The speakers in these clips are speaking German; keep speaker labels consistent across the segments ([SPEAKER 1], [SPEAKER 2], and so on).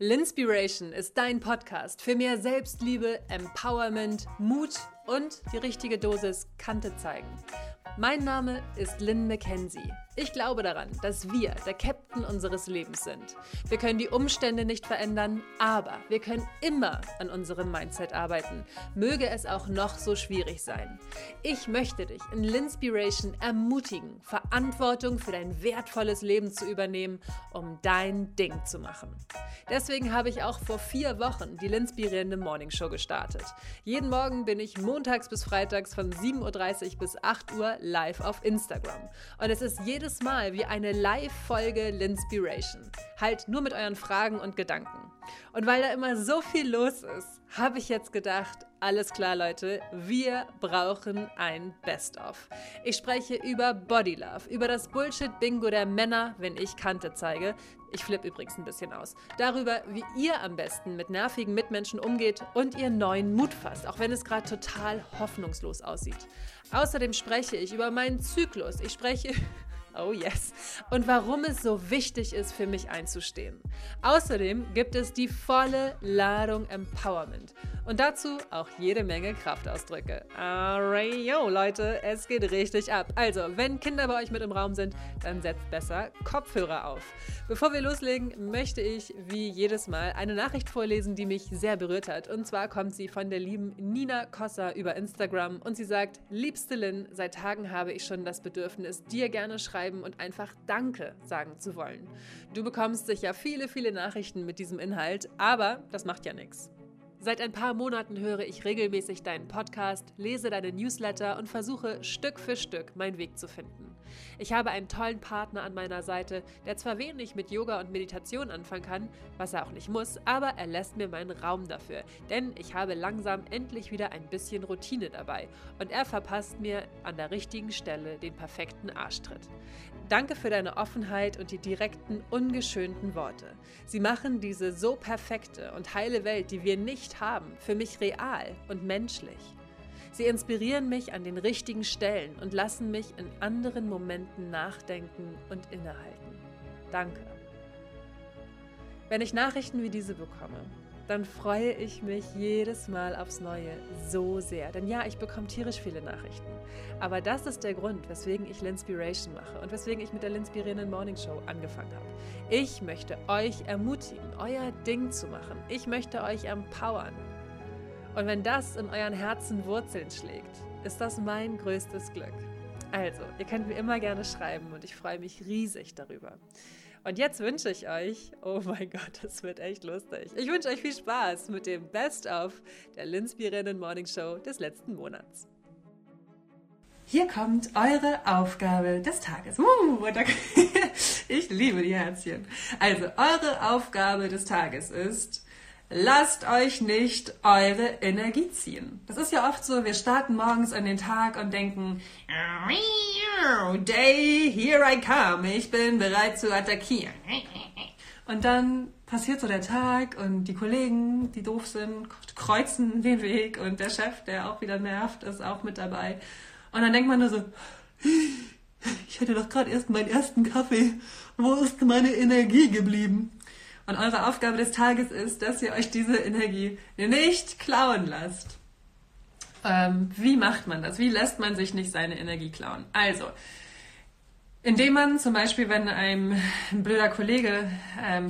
[SPEAKER 1] Linspiration ist dein Podcast für mehr Selbstliebe, Empowerment, Mut und die richtige Dosis Kante zeigen. Mein Name ist Lynn McKenzie. Ich glaube daran, dass wir der Captain unseres Lebens sind. Wir können die Umstände nicht verändern, aber wir können immer an unserem Mindset arbeiten, möge es auch noch so schwierig sein. Ich möchte dich in Linspiration ermutigen, Verantwortung für dein wertvolles Leben zu übernehmen, um dein Ding zu machen. Deswegen habe ich auch vor vier Wochen die Linspirierende Morning Show gestartet. Jeden Morgen bin ich montags bis freitags von 7.30 Uhr bis 8 Uhr live auf Instagram. Und es ist jedes jedes Mal wie eine Live-Folge Linspiration. Halt nur mit euren Fragen und Gedanken. Und weil da immer so viel los ist, habe ich jetzt gedacht, alles klar Leute, wir brauchen ein Best-of. Ich spreche über Body Love, über das Bullshit-Bingo der Männer, wenn ich Kante zeige. Ich flippe übrigens ein bisschen aus. Darüber, wie ihr am besten mit nervigen Mitmenschen umgeht und ihr neuen Mut fasst, auch wenn es gerade total hoffnungslos aussieht. Außerdem spreche ich über meinen Zyklus. Ich spreche Oh yes. Und warum es so wichtig ist, für mich einzustehen. Außerdem gibt es die volle Ladung Empowerment. Und dazu auch jede Menge Kraftausdrücke. Alright, yo, Leute, es geht richtig ab. Also, wenn Kinder bei euch mit im Raum sind, dann setzt besser Kopfhörer auf. Bevor wir loslegen, möchte ich wie jedes Mal eine Nachricht vorlesen, die mich sehr berührt hat. Und zwar kommt sie von der lieben Nina Kossa über Instagram und sie sagt: Liebste Lynn, seit Tagen habe ich schon das Bedürfnis, dir gerne schreiben schreiben und einfach Danke sagen zu wollen. Du bekommst sicher viele, viele Nachrichten mit diesem Inhalt, aber das macht ja nichts. Seit ein paar Monaten höre ich regelmäßig deinen Podcast, lese deine Newsletter und versuche Stück für Stück meinen Weg zu finden. Ich habe einen tollen Partner an meiner Seite, der zwar wenig mit Yoga und Meditation anfangen kann, was er auch nicht muss, aber er lässt mir meinen Raum dafür, denn ich habe langsam endlich wieder ein bisschen Routine dabei und er verpasst mir an der richtigen Stelle den perfekten Arschtritt. Danke für deine Offenheit und die direkten, ungeschönten Worte. Sie machen diese so perfekte und heile Welt, die wir nicht haben, für mich real und menschlich. Sie inspirieren mich an den richtigen Stellen und lassen mich in anderen Momenten nachdenken und innehalten. Danke. Wenn ich Nachrichten wie diese bekomme, dann freue ich mich jedes Mal aufs Neue so sehr. Denn ja, ich bekomme tierisch viele Nachrichten. Aber das ist der Grund, weswegen ich Linspiration mache und weswegen ich mit der Linspirierenden Morning Show angefangen habe. Ich möchte euch ermutigen, euer Ding zu machen. Ich möchte euch empowern. Und wenn das in euren Herzen Wurzeln schlägt, ist das mein größtes Glück. Also, ihr könnt mir immer gerne schreiben und ich freue mich riesig darüber. Und jetzt wünsche ich euch, oh mein Gott, das wird echt lustig. Ich wünsche euch viel Spaß mit dem Best-of der Linspirierenden Morning Show des letzten Monats. Hier kommt eure Aufgabe des Tages. Uh, ich liebe die Herzchen. Also, eure Aufgabe des Tages ist, lasst euch nicht eure Energie ziehen. Das ist ja oft so, wir starten morgens an den Tag und denken, Day, here I come, ich bin bereit zu attackieren. Und dann passiert so der Tag und die Kollegen, die doof sind, kreuzen den Weg und der Chef, der auch wieder nervt, ist auch mit dabei. Und dann denkt man nur so, ich hatte doch gerade erst meinen ersten Kaffee. Wo ist meine Energie geblieben? Und eure Aufgabe des Tages ist, dass ihr euch diese Energie nicht klauen lasst. Ähm, wie macht man das? Wie lässt man sich nicht seine Energie klauen? Also, indem man zum Beispiel, wenn einem ein blöder Kollege ähm,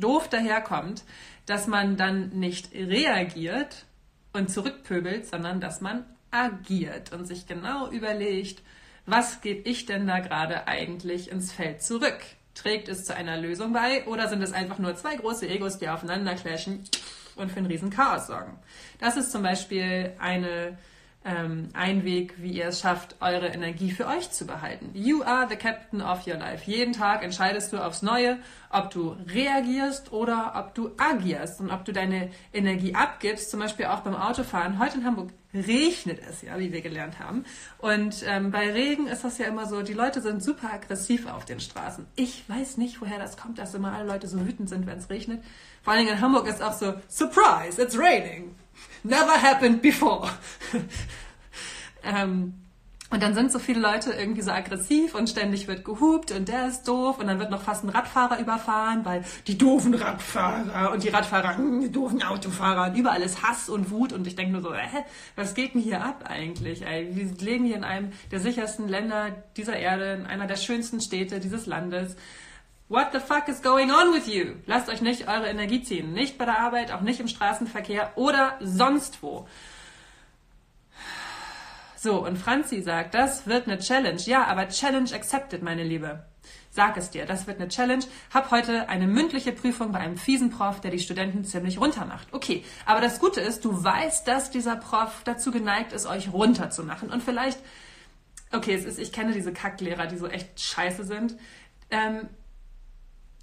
[SPEAKER 1] doof daherkommt, dass man dann nicht reagiert und zurückpöbelt, sondern dass man agiert und sich genau überlegt, was gebe ich denn da gerade eigentlich ins Feld zurück? Trägt es zu einer Lösung bei oder sind es einfach nur zwei große Egos, die aufeinander clashen und für ein riesen Chaos sorgen? Das ist zum Beispiel eine, ähm, ein Weg, wie ihr es schafft, eure Energie für euch zu behalten. You are the captain of your life. Jeden Tag entscheidest du aufs Neue, ob du reagierst oder ob du agierst und ob du deine Energie abgibst, zum Beispiel auch beim Autofahren. Heute in Hamburg regnet es ja, wie wir gelernt haben. Und ähm, bei Regen ist das ja immer so, die Leute sind super aggressiv auf den Straßen. Ich weiß nicht, woher das kommt, dass immer alle Leute so wütend sind, wenn es regnet. Vor allen Dingen in Hamburg ist auch so, Surprise, it's raining. Never happened before. ähm, Und dann sind so viele Leute irgendwie so aggressiv und ständig wird gehupt und der ist doof und dann wird noch fast ein Radfahrer überfahren, weil die doofen Radfahrer und die Radfahrer, hm, die doofen Autofahrer und überall ist Hass und Wut und ich denke nur so, hä, was geht denn hier ab eigentlich? Wir leben hier in einem der sichersten Länder dieser Erde, in einer der schönsten Städte dieses Landes. What the fuck is going on with you? Lasst euch nicht eure Energie ziehen. Nicht bei der Arbeit, auch nicht im Straßenverkehr oder sonst wo. So, und Franzi sagt, das wird eine Challenge. Ja, aber Challenge accepted, meine Liebe. Sag es dir, das wird eine Challenge. Hab heute eine mündliche Prüfung bei einem fiesen Prof, der die Studenten ziemlich runtermacht. Okay, aber das Gute ist, du weißt, dass dieser Prof dazu geneigt ist, euch runterzumachen. Und vielleicht, okay, es ist, ich kenne diese Kacklehrer, die so echt scheiße sind. Ähm,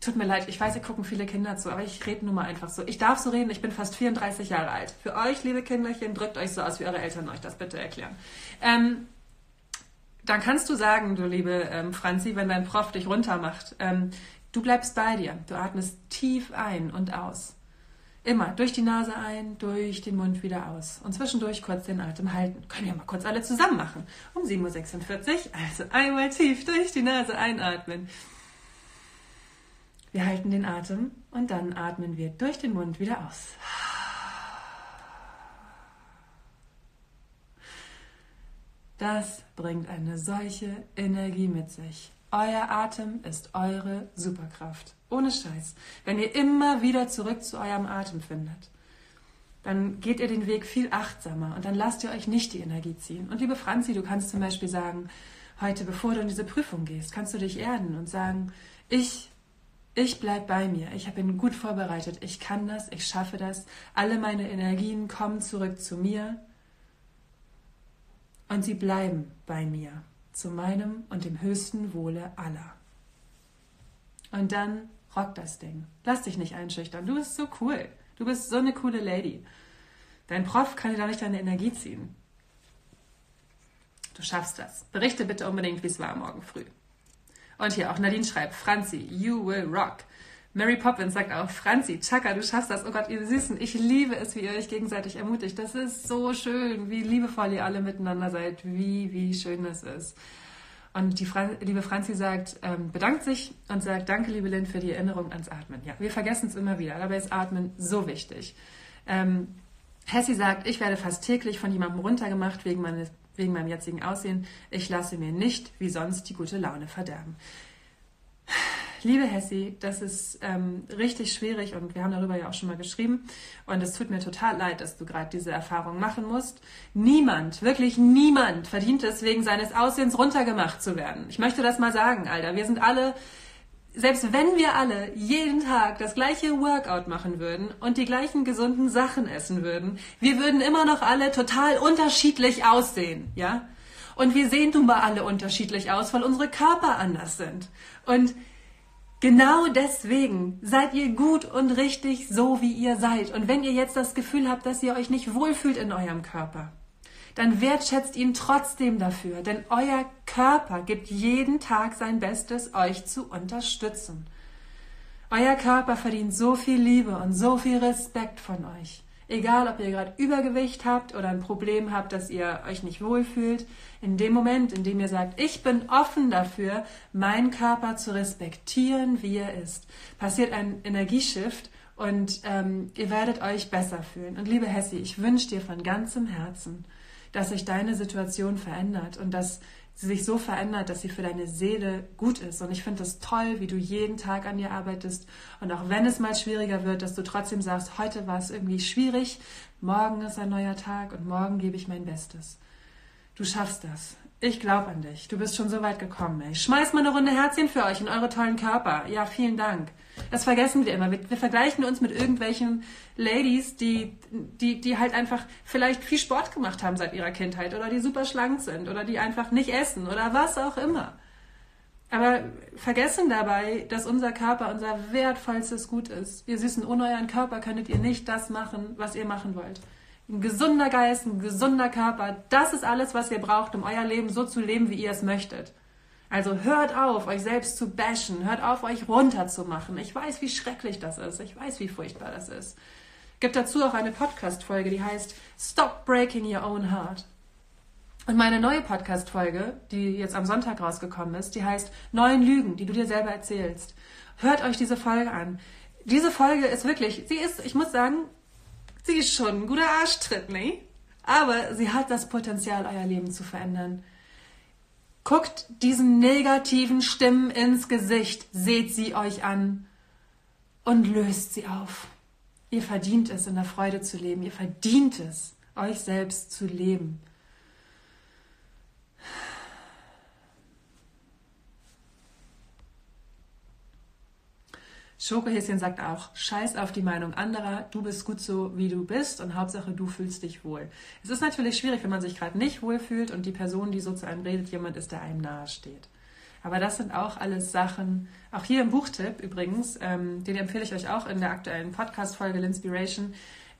[SPEAKER 1] Tut mir leid, ich weiß, ihr gucken viele Kinder zu, aber ich rede nun mal einfach so. Ich darf so reden, ich bin fast 34 Jahre alt. Für euch, liebe Kinderchen, drückt euch so aus, wie eure Eltern euch das bitte erklären. Ähm, dann kannst du sagen, du liebe ähm, Franzi, wenn dein Prof dich runtermacht, ähm, du bleibst bei dir. Du atmest tief ein und aus. Immer durch die Nase ein, durch den Mund wieder aus. Und zwischendurch kurz den Atem halten. Können wir mal kurz alle zusammen machen. Um 7.46 Uhr. Also einmal tief durch die Nase einatmen. Wir halten den Atem und dann atmen wir durch den Mund wieder aus. Das bringt eine solche Energie mit sich. Euer Atem ist eure Superkraft. Ohne Scheiß. Wenn ihr immer wieder zurück zu eurem Atem findet, dann geht ihr den Weg viel achtsamer und dann lasst ihr euch nicht die Energie ziehen. Und liebe Franzi, du kannst zum Beispiel sagen, heute, bevor du in diese Prüfung gehst, kannst du dich erden und sagen, ich ich bleibe bei mir. Ich bin gut vorbereitet. Ich kann das. Ich schaffe das. Alle meine Energien kommen zurück zu mir. Und sie bleiben bei mir. Zu meinem und dem höchsten Wohle aller. Und dann rock das Ding. Lass dich nicht einschüchtern. Du bist so cool. Du bist so eine coole Lady. Dein Prof kann dir da nicht deine Energie ziehen. Du schaffst das. Berichte bitte unbedingt, wie es war morgen früh. Und hier auch Nadine schreibt, Franzi, you will rock. Mary Poppins sagt auch, Franzi, Chaka, du schaffst das. Oh Gott, ihr Süßen, ich liebe es, wie ihr euch gegenseitig ermutigt. Das ist so schön, wie liebevoll ihr alle miteinander seid, wie, wie schön das ist. Und die Fra liebe Franzi sagt, ähm, bedankt sich und sagt, danke, liebe Lynn, für die Erinnerung ans Atmen. Ja, wir vergessen es immer wieder, dabei ist Atmen so wichtig. Ähm, Hessi sagt, ich werde fast täglich von jemandem runtergemacht wegen meines wegen meinem jetzigen Aussehen. Ich lasse mir nicht wie sonst die gute Laune verderben. Liebe Hessi, das ist ähm, richtig schwierig und wir haben darüber ja auch schon mal geschrieben. Und es tut mir total leid, dass du gerade diese Erfahrung machen musst. Niemand, wirklich niemand verdient es, wegen seines Aussehens runtergemacht zu werden. Ich möchte das mal sagen, Alter. Wir sind alle selbst wenn wir alle jeden Tag das gleiche Workout machen würden und die gleichen gesunden Sachen essen würden, wir würden immer noch alle total unterschiedlich aussehen, ja? Und wir sehen nun mal alle unterschiedlich aus, weil unsere Körper anders sind. Und genau deswegen seid ihr gut und richtig so, wie ihr seid. Und wenn ihr jetzt das Gefühl habt, dass ihr euch nicht wohlfühlt in eurem Körper, dann wertschätzt ihn trotzdem dafür, denn euer Körper gibt jeden Tag sein Bestes, euch zu unterstützen. Euer Körper verdient so viel Liebe und so viel Respekt von euch. Egal, ob ihr gerade Übergewicht habt oder ein Problem habt, dass ihr euch nicht wohlfühlt, in dem Moment, in dem ihr sagt, ich bin offen dafür, meinen Körper zu respektieren, wie er ist, passiert ein Energieshift und ähm, ihr werdet euch besser fühlen. Und liebe Hessi, ich wünsche dir von ganzem Herzen, dass sich deine Situation verändert und dass sie sich so verändert, dass sie für deine Seele gut ist. Und ich finde es toll, wie du jeden Tag an dir arbeitest. Und auch wenn es mal schwieriger wird, dass du trotzdem sagst, heute war es irgendwie schwierig, morgen ist ein neuer Tag und morgen gebe ich mein Bestes. Du schaffst das. Ich glaube an dich. Du bist schon so weit gekommen. Ey. Schmeiß mal eine Runde Herzchen für euch in eure tollen Körper. Ja, vielen Dank. Das vergessen wir immer. Wir, wir, vergleichen uns mit irgendwelchen Ladies, die, die, die halt einfach vielleicht viel Sport gemacht haben seit ihrer Kindheit oder die super schlank sind oder die einfach nicht essen oder was auch immer. Aber vergessen dabei, dass unser Körper unser wertvollstes Gut ist. Ihr Süßen, ohne euren Körper könntet ihr nicht das machen, was ihr machen wollt. Ein gesunder Geist, ein gesunder Körper, das ist alles, was ihr braucht, um euer Leben so zu leben, wie ihr es möchtet. Also hört auf, euch selbst zu bashen, hört auf, euch runterzumachen. Ich weiß, wie schrecklich das ist. Ich weiß, wie furchtbar das ist. Gibt dazu auch eine Podcast-Folge, die heißt Stop Breaking Your Own Heart. Und meine neue Podcast-Folge, die jetzt am Sonntag rausgekommen ist, die heißt Neuen Lügen, die du dir selber erzählst. Hört euch diese Folge an. Diese Folge ist wirklich, sie ist, ich muss sagen, sie ist schon ein guter Arschtritt, ne? Aber sie hat das Potenzial, euer Leben zu verändern. Guckt diesen negativen Stimmen ins Gesicht, seht sie euch an und löst sie auf. Ihr verdient es, in der Freude zu leben. Ihr verdient es, euch selbst zu leben. Schokohäschen sagt auch, scheiß auf die Meinung anderer, du bist gut so, wie du bist und Hauptsache, du fühlst dich wohl. Es ist natürlich schwierig, wenn man sich gerade nicht wohl fühlt und die Person, die so zu einem redet, jemand ist, der einem nahe steht. Aber das sind auch alles Sachen, auch hier im Buchtipp übrigens, ähm, den empfehle ich euch auch in der aktuellen Podcast-Folge L'Inspiration.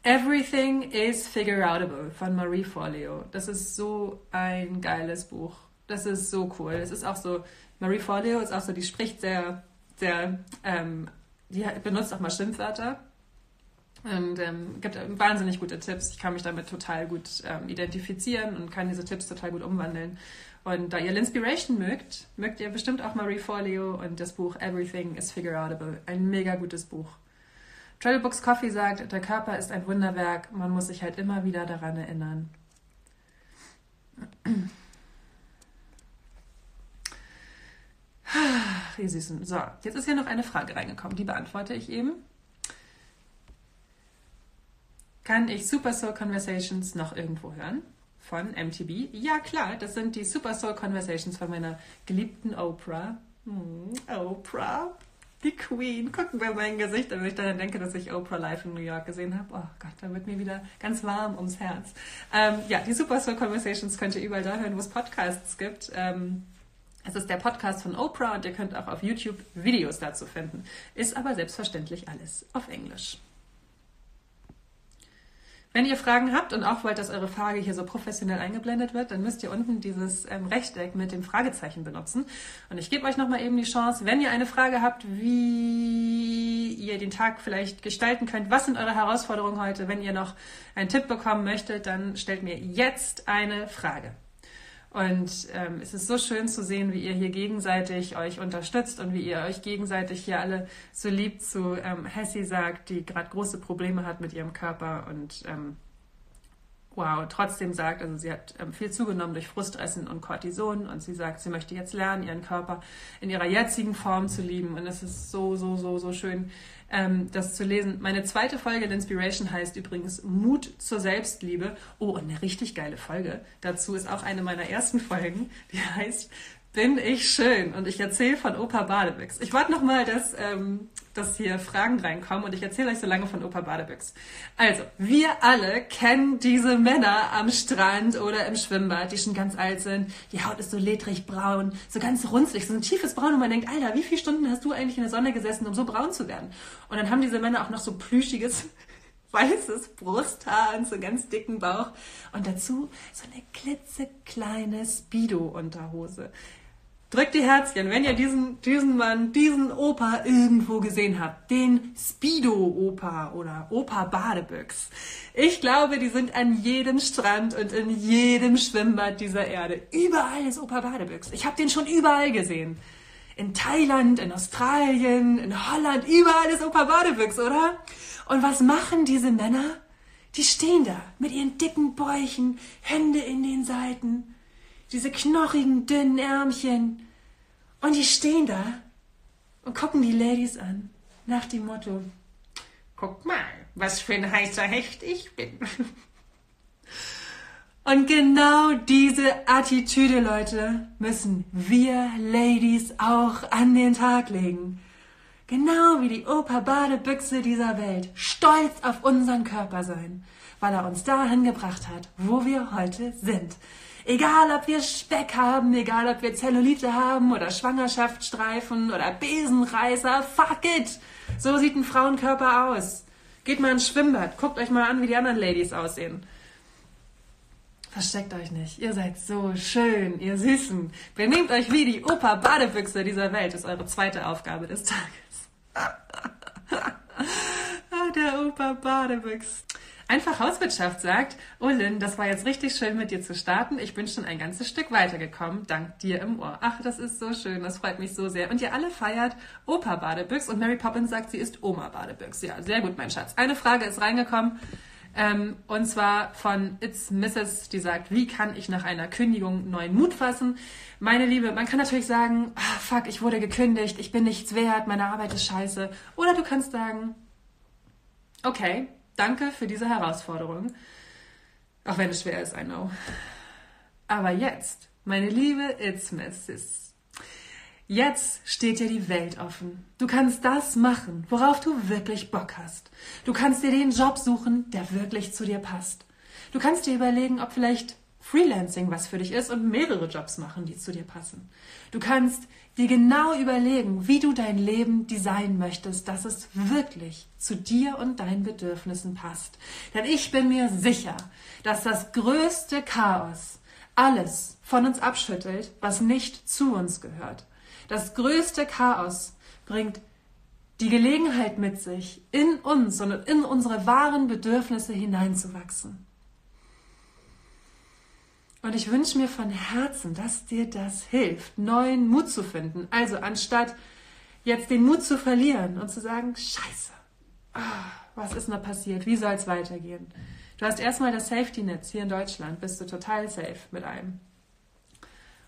[SPEAKER 1] Everything is Figure Outable von Marie Forleo. Das ist so ein geiles Buch. Das ist so cool. Es ist auch so, Marie Forleo ist auch so, die spricht sehr, sehr ähm, die benutzt auch mal Schimpfwörter und ähm, gibt wahnsinnig gute Tipps. Ich kann mich damit total gut ähm, identifizieren und kann diese Tipps total gut umwandeln. Und da ihr L'Inspiration mögt, mögt ihr bestimmt auch Marie Forleo und das Buch Everything is Figure Outable. Ein mega gutes Buch. Travel Books Coffee sagt, der Körper ist ein Wunderwerk, man muss sich halt immer wieder daran erinnern. Ihr Süßen. So, jetzt ist hier noch eine Frage reingekommen, die beantworte ich eben. Kann ich Super Soul Conversations noch irgendwo hören? Von MTB? Ja, klar, das sind die Super Soul Conversations von meiner geliebten Oprah. Hm, Oprah, die Queen. Gucken wir mein Gesicht, wenn ich dann denke, dass ich Oprah live in New York gesehen habe. Oh Gott, da wird mir wieder ganz warm ums Herz. Ähm, ja, die Super Soul Conversations könnt ihr überall da hören, wo es Podcasts gibt. Ähm, es ist der Podcast von Oprah und ihr könnt auch auf YouTube Videos dazu finden. Ist aber selbstverständlich alles auf Englisch. Wenn ihr Fragen habt und auch wollt, dass eure Frage hier so professionell eingeblendet wird, dann müsst ihr unten dieses ähm, Rechteck mit dem Fragezeichen benutzen. Und ich gebe euch nochmal eben die Chance, wenn ihr eine Frage habt, wie ihr den Tag vielleicht gestalten könnt, was sind eure Herausforderungen heute, wenn ihr noch einen Tipp bekommen möchtet, dann stellt mir jetzt eine Frage. Und ähm, es ist so schön zu sehen, wie ihr hier gegenseitig euch unterstützt und wie ihr euch gegenseitig hier alle so lieb zu ähm, Hessi sagt, die gerade große Probleme hat mit ihrem Körper und ähm, wow, trotzdem sagt, also sie hat ähm, viel zugenommen durch Frustressen und Cortison und sie sagt, sie möchte jetzt lernen, ihren Körper in ihrer jetzigen Form zu lieben und es ist so, so, so, so schön, ähm, das zu lesen. Meine zweite Folge der Inspiration heißt übrigens Mut zur Selbstliebe. Oh, und eine richtig geile Folge. Dazu ist auch eine meiner ersten Folgen, die heißt bin ich schön und ich erzähle von Opa Badebüchs. Ich warte noch mal, dass, ähm, dass hier Fragen reinkommen und ich erzähle euch so lange von Opa Badebüchs. Also, wir alle kennen diese Männer am Strand oder im Schwimmbad, die schon ganz alt sind. Die Haut ist so ledrig braun, so ganz runzlig, so ein tiefes Braun und man denkt, Alter, wie viele Stunden hast du eigentlich in der Sonne gesessen, um so braun zu werden? Und dann haben diese Männer auch noch so plüschiges weißes Brusthaar und so ganz dicken Bauch und dazu so eine klitzekleine Speedo-Unterhose. Drückt die Herzchen, wenn ihr diesen, diesen Mann, diesen Opa irgendwo gesehen habt. Den Speedo-Opa oder Opa Badebüchs. Ich glaube, die sind an jedem Strand und in jedem Schwimmbad dieser Erde. Überall ist Opa Badebüchs. Ich habe den schon überall gesehen. In Thailand, in Australien, in Holland, überall ist Opa Badebüchs, oder? Und was machen diese Männer? Die stehen da mit ihren dicken Bäuchen, Hände in den Seiten diese knochigen, dünnen Ärmchen. Und die stehen da und gucken die Ladies an, nach dem Motto, guck mal, was für ein heißer Hecht ich bin. Und genau diese Attitüde, Leute, müssen wir Ladies auch an den Tag legen. Genau wie die Opa-Badebüchse dieser Welt stolz auf unseren Körper sein, weil er uns dahin gebracht hat, wo wir heute sind. Egal, ob wir Speck haben, egal, ob wir Zellulite haben oder Schwangerschaftsstreifen oder Besenreißer, fuck it! So sieht ein Frauenkörper aus. Geht mal ins Schwimmbad, guckt euch mal an, wie die anderen Ladies aussehen. Versteckt euch nicht. Ihr seid so schön, ihr Süßen. Benehmt euch wie die Opa-Badebüchse dieser Welt, ist eure zweite Aufgabe des Tages. Ah, der Opa Badebüchs. Einfach Hauswirtschaft sagt, oh Lynn, das war jetzt richtig schön mit dir zu starten. Ich bin schon ein ganzes Stück weitergekommen, dank dir im Ohr. Ach, das ist so schön, das freut mich so sehr. Und ihr alle feiert Opa Badebüchs und Mary Poppins sagt, sie ist Oma Badebüchs. Ja, sehr gut, mein Schatz. Eine Frage ist reingekommen. Ähm, und zwar von It's Mrs., die sagt, wie kann ich nach einer Kündigung neuen Mut fassen? Meine Liebe, man kann natürlich sagen, ah, fuck, ich wurde gekündigt, ich bin nichts wert, meine Arbeit ist scheiße. Oder du kannst sagen, okay, danke für diese Herausforderung. Auch wenn es schwer ist, I know. Aber jetzt, meine liebe It's Mrs., Jetzt steht dir die Welt offen. Du kannst das machen, worauf du wirklich Bock hast. Du kannst dir den Job suchen, der wirklich zu dir passt. Du kannst dir überlegen, ob vielleicht Freelancing was für dich ist und mehrere Jobs machen, die zu dir passen. Du kannst dir genau überlegen, wie du dein Leben designen möchtest, dass es wirklich zu dir und deinen Bedürfnissen passt. Denn ich bin mir sicher, dass das größte Chaos alles von uns abschüttelt, was nicht zu uns gehört. Das größte Chaos bringt die Gelegenheit mit sich, in uns und in unsere wahren Bedürfnisse hineinzuwachsen. Und ich wünsche mir von Herzen, dass dir das hilft, neuen Mut zu finden. Also anstatt jetzt den Mut zu verlieren und zu sagen, scheiße, oh, was ist da passiert? Wie soll es weitergehen? Du hast erstmal das Safety-Netz hier in Deutschland, bist du total safe mit einem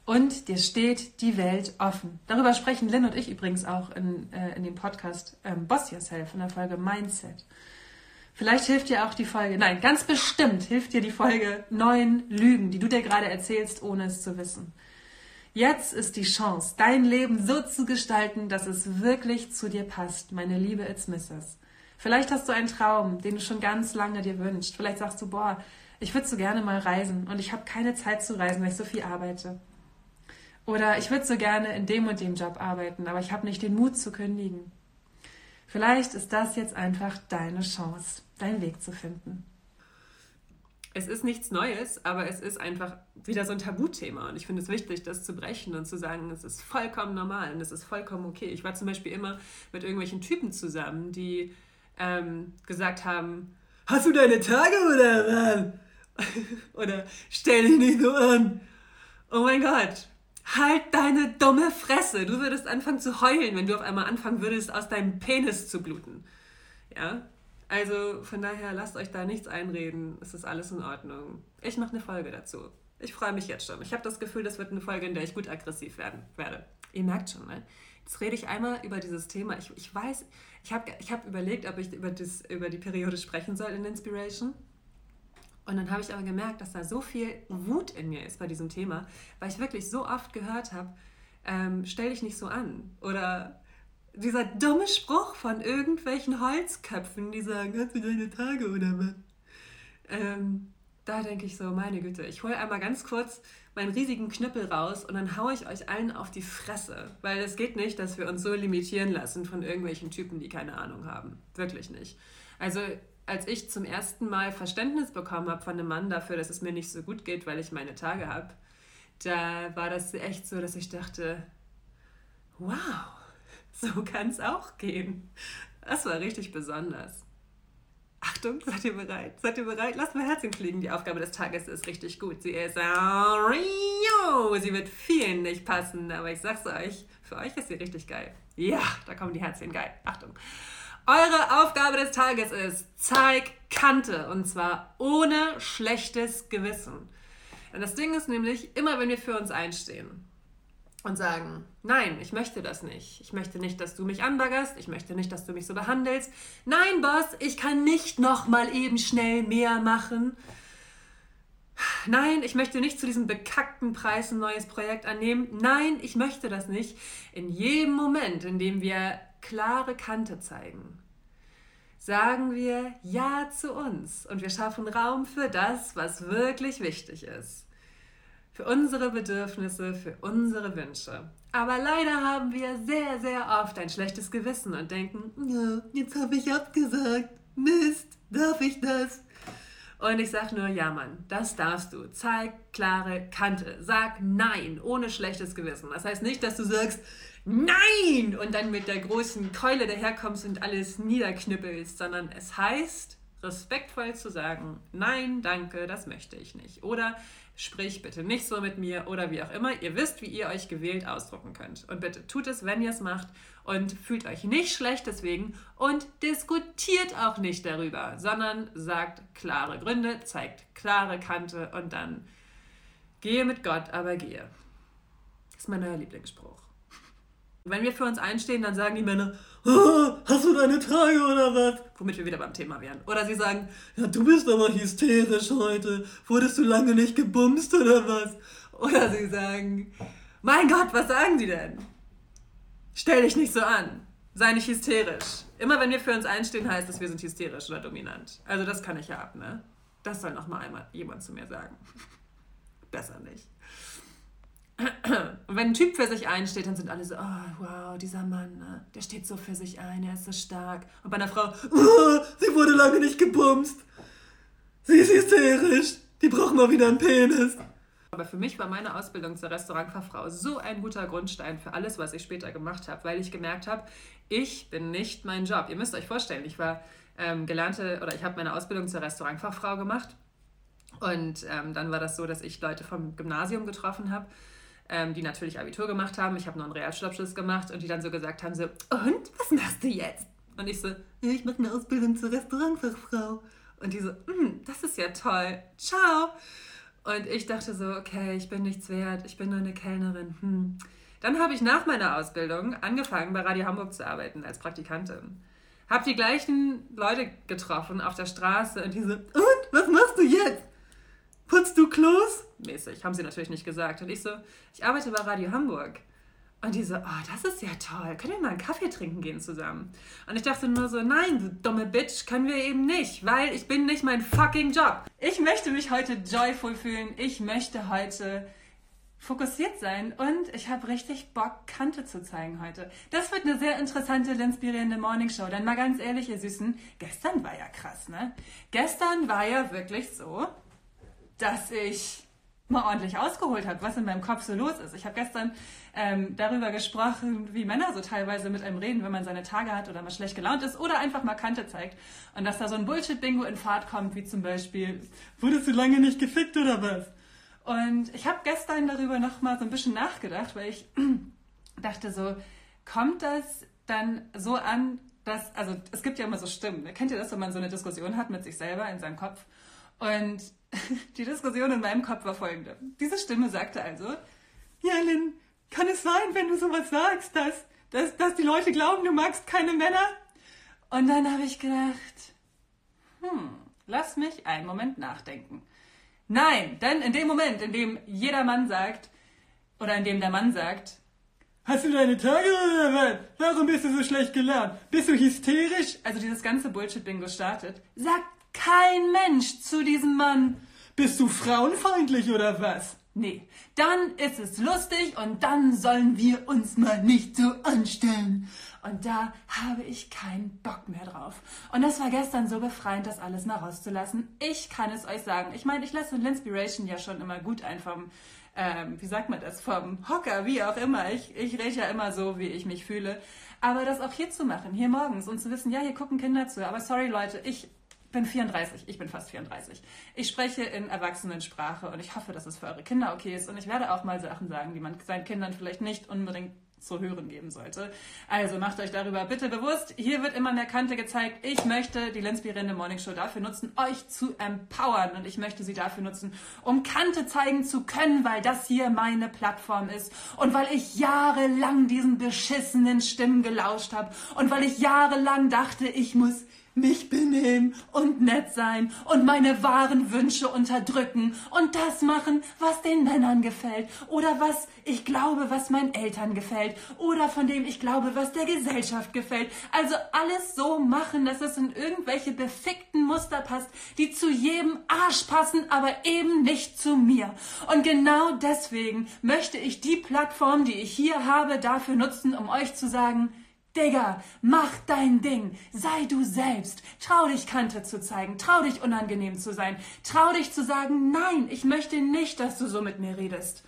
[SPEAKER 1] und dir steht die Welt offen. Darüber sprechen Lynn und ich übrigens auch in, äh, in dem Podcast ähm, Boss Yourself in der Folge Mindset. Vielleicht hilft dir auch die Folge, nein, ganz bestimmt hilft dir die Folge neun Lügen, die du dir gerade erzählst, ohne es zu wissen. Jetzt ist die Chance, dein Leben so zu gestalten, dass es wirklich zu dir passt, meine liebe It's Mrs. Vielleicht hast du einen Traum, den du schon ganz lange dir wünschst. Vielleicht sagst du, boah, ich würde so gerne mal reisen und ich habe keine Zeit zu reisen, weil ich so viel arbeite. Oder ich würde so gerne in dem und dem Job arbeiten, aber ich habe nicht den Mut zu kündigen. Vielleicht ist das jetzt einfach deine Chance, deinen Weg zu finden.
[SPEAKER 2] Es ist nichts Neues, aber es ist einfach wieder so ein Tabuthema. Und ich finde es wichtig, das zu brechen und zu sagen, es ist vollkommen normal und es ist vollkommen okay. Ich war zum Beispiel immer mit irgendwelchen Typen zusammen, die ähm, gesagt haben, hast du deine Tage oder was? oder stell dich nicht so an. Oh mein Gott, Halt deine dumme Fresse. Du würdest anfangen zu heulen, wenn du auf einmal anfangen würdest, aus deinem Penis zu bluten. Ja? Also von daher lasst euch da nichts einreden. Es ist alles in Ordnung. Ich mache eine Folge dazu. Ich freue mich jetzt schon. Ich habe das Gefühl, das wird eine Folge, in der ich gut aggressiv werden werde. Ihr merkt schon, ne? Jetzt rede ich einmal über dieses Thema. Ich, ich weiß, ich habe ich hab überlegt, ob ich über, das, über die Periode sprechen soll in Inspiration. Und dann habe ich aber gemerkt, dass da so viel Wut in mir ist bei diesem Thema, weil ich wirklich so oft gehört habe, ähm, stell dich nicht so an. Oder dieser dumme Spruch von irgendwelchen Holzköpfen, die sagen, hast du deine Tage oder was? Ähm, da denke ich so, meine Güte, ich hole einmal ganz kurz meinen riesigen Knüppel raus und dann haue ich euch allen auf die Fresse. Weil es geht nicht, dass wir uns so limitieren lassen von irgendwelchen Typen, die keine Ahnung haben. Wirklich nicht. Also als ich zum ersten Mal Verständnis bekommen habe von einem Mann dafür, dass es mir nicht so gut geht, weil ich meine Tage habe, da war das echt so, dass ich dachte, wow, so kann es auch gehen. Das war richtig besonders. Achtung, seid ihr bereit? Seid ihr bereit? Lasst mal Herzchen fliegen. Die Aufgabe des Tages ist richtig gut. Sie ist Rio. Sie wird vielen nicht passen, aber ich sag's euch, für euch ist sie richtig geil. Ja, da kommen die Herzchen geil. Achtung. Eure Aufgabe des Tages ist, zeig Kante und zwar ohne schlechtes Gewissen. Und das Ding ist nämlich, immer wenn wir für uns einstehen und sagen, nein, ich möchte das nicht. Ich möchte nicht, dass du mich anbaggerst. Ich möchte nicht, dass du mich so behandelst. Nein, Boss, ich kann nicht noch mal eben schnell mehr machen. Nein, ich möchte nicht zu diesem bekackten Preis ein neues Projekt annehmen. Nein, ich möchte das nicht. In jedem Moment, in dem wir klare Kante zeigen, sagen wir Ja zu uns und wir schaffen Raum für das, was wirklich wichtig ist. Für unsere Bedürfnisse, für unsere Wünsche. Aber leider haben wir sehr, sehr oft ein schlechtes Gewissen und denken, ja, jetzt habe ich abgesagt. Mist, darf ich das? Und ich sage nur, ja Mann, das darfst du. Zeig klare Kante. Sag Nein, ohne schlechtes Gewissen. Das heißt nicht, dass du sagst, Nein! Und dann mit der großen Keule daherkommst und alles niederknüppelst, sondern es heißt respektvoll zu sagen, nein, danke, das möchte ich nicht. Oder sprich bitte nicht so mit mir oder wie auch immer. Ihr wisst, wie ihr euch gewählt ausdrucken könnt. Und bitte tut es, wenn ihr es macht und fühlt euch nicht schlecht deswegen und diskutiert auch nicht darüber, sondern sagt klare Gründe, zeigt klare Kante und dann gehe mit Gott, aber gehe. Das ist mein neuer Lieblingsspruch. Wenn wir für uns einstehen, dann sagen die Männer, oh, hast du deine Tage oder was? Womit wir wieder beim Thema wären. Oder sie sagen, ja, du bist aber hysterisch heute. Wurdest du lange nicht gebumst oder was? Oder sie sagen, mein Gott, was sagen die denn? Stell dich nicht so an. Sei nicht hysterisch. Immer wenn wir für uns einstehen, heißt es, wir sind hysterisch oder dominant. Also das kann ich ja ab, ne? Das soll noch mal einmal jemand zu mir sagen. Besser nicht. Und wenn ein Typ für sich einsteht, dann sind alle so, oh, wow, dieser Mann, ne? der steht so für sich ein, er ist so stark. Und bei einer Frau, oh, sie wurde lange nicht gebumst. Sie ist hysterisch. Die braucht mal wieder einen Penis. Aber für mich war meine Ausbildung zur Restaurantfachfrau so ein guter Grundstein für alles, was ich später gemacht habe, weil ich gemerkt habe, ich bin nicht mein Job. Ihr müsst euch vorstellen, ich war ähm, gelernte oder ich habe meine Ausbildung zur Restaurantfachfrau gemacht. Und ähm, dann war das so, dass ich Leute vom Gymnasium getroffen habe die natürlich Abitur gemacht haben. Ich habe noch einen Realschulabschluss gemacht und die dann so gesagt haben: so, Und was machst du jetzt? Und ich so: Ich mache eine Ausbildung zur Restaurantfachfrau. Und die so: hm, Das ist ja toll. Ciao. Und ich dachte so: Okay, ich bin nichts wert. Ich bin nur eine Kellnerin. Hm. Dann habe ich nach meiner Ausbildung angefangen, bei Radio Hamburg zu arbeiten als Praktikantin. Hab die gleichen Leute getroffen auf der Straße und die so: Und was machst du jetzt? Putzt du Klos? Mäßig. Haben sie natürlich nicht gesagt. Und ich so, ich arbeite bei Radio Hamburg. Und die so, oh, das ist ja toll. Können wir mal einen Kaffee trinken gehen zusammen? Und ich dachte nur so, nein, du dumme Bitch, können wir eben nicht, weil ich bin nicht mein fucking Job. Ich möchte mich heute joyful fühlen. Ich möchte heute fokussiert sein und ich habe richtig Bock, Kante zu zeigen heute. Das wird eine sehr interessante, inspirierende Morningshow. Denn mal ganz ehrlich, ihr Süßen, gestern war ja krass, ne? Gestern war ja wirklich so, dass ich mal ordentlich ausgeholt habe, was in meinem Kopf so los ist. Ich habe gestern ähm, darüber gesprochen, wie Männer so teilweise mit einem reden, wenn man seine Tage hat oder mal schlecht gelaunt ist oder einfach mal Kante zeigt. Und dass da so ein Bullshit-Bingo in Fahrt kommt, wie zum Beispiel, wurdest du lange nicht gefickt oder was? Und ich habe gestern darüber noch mal so ein bisschen nachgedacht, weil ich dachte so, kommt das dann so an, dass, also es gibt ja immer so Stimmen. Kennt ihr das, wenn man so eine Diskussion hat mit sich selber in seinem Kopf? Und die Diskussion in meinem Kopf war folgende. Diese Stimme sagte also, ja, Lynn, kann es sein, wenn du sowas sagst, dass, dass, dass die Leute glauben, du magst keine Männer? Und dann habe ich gedacht, hm, lass mich einen Moment nachdenken. Nein, denn in dem Moment, in dem jeder Mann sagt, oder in dem der Mann sagt, Hast du deine Tage oder was? Warum bist du so schlecht gelaunt? Bist du hysterisch? Also dieses ganze Bullshit-Bingo startet. Sagt kein Mensch zu diesem Mann. Bist du frauenfeindlich oder was? Nee, dann ist es lustig und dann sollen wir uns mal nicht so anstellen. Und da habe ich keinen Bock mehr drauf. Und das war gestern so befreiend, das alles mal rauszulassen. Ich kann es euch sagen. Ich meine, ich lasse Linspiration ja schon immer gut ein vom, ähm, wie sagt man das, vom Hocker, wie auch immer. Ich, ich rede ja immer so, wie ich mich fühle. Aber das auch hier zu machen, hier morgens und zu wissen, ja, hier gucken Kinder zu. Aber sorry Leute, ich bin 34, ich bin fast 34. Ich spreche in Erwachsenensprache und ich hoffe, dass es für eure Kinder okay ist. Und ich werde auch mal Sachen sagen, die man seinen Kindern vielleicht nicht unbedingt zu hören geben sollte. Also macht euch darüber bitte bewusst. Hier wird immer mehr Kante gezeigt. Ich möchte die Linspirierende Morning Show dafür nutzen, euch zu empowern. Und ich möchte sie dafür nutzen, um Kante zeigen zu können, weil das hier meine Plattform ist. Und weil ich jahrelang diesen beschissenen Stimmen gelauscht habe. Und weil ich jahrelang dachte, ich muss mich benehmen und nett sein und meine wahren Wünsche unterdrücken und das machen, was den Männern gefällt oder was ich glaube, was meinen Eltern gefällt oder von dem ich glaube, was der Gesellschaft gefällt. Also alles so machen, dass es in irgendwelche befickten Muster passt, die zu jedem Arsch passen, aber eben nicht zu mir. Und genau deswegen möchte ich die Plattform, die ich hier habe, dafür nutzen, um euch zu sagen, Digga, mach dein Ding. Sei du selbst. Trau dich Kante zu zeigen. Trau dich unangenehm zu sein. Trau dich zu sagen, nein, ich möchte nicht, dass du so mit mir redest.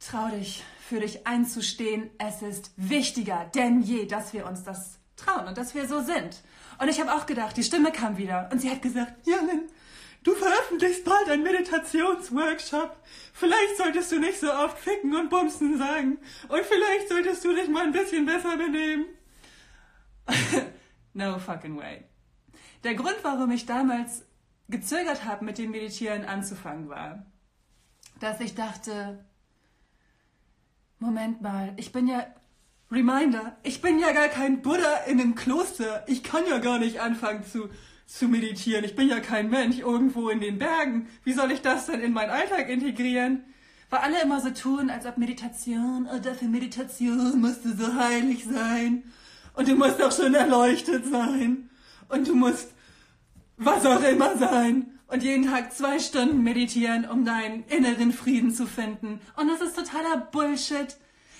[SPEAKER 2] Trau dich, für dich einzustehen. Es ist wichtiger denn je, dass wir uns das
[SPEAKER 3] trauen und dass wir so sind. Und ich habe auch gedacht, die Stimme kam wieder und sie hat gesagt, Jan, du veröffentlichst bald einen Meditationsworkshop. Vielleicht solltest du nicht so oft ficken und bumsen sagen und vielleicht solltest du dich mal ein bisschen besser benehmen. no fucking way. Der Grund, warum ich damals gezögert habe, mit dem Meditieren anzufangen, war, dass ich dachte, Moment mal, ich bin ja Reminder, ich bin ja gar kein Buddha in einem Kloster. Ich kann ja gar nicht anfangen zu, zu meditieren. Ich bin ja kein Mensch irgendwo in den Bergen. Wie soll ich das denn in meinen Alltag integrieren? Weil alle immer so tun, als ob Meditation, oh, dafür Meditation musst du so heilig sein. Und du musst auch schon erleuchtet sein. Und du musst was auch immer sein. Und jeden Tag zwei Stunden meditieren, um deinen inneren Frieden zu finden. Und das ist totaler Bullshit.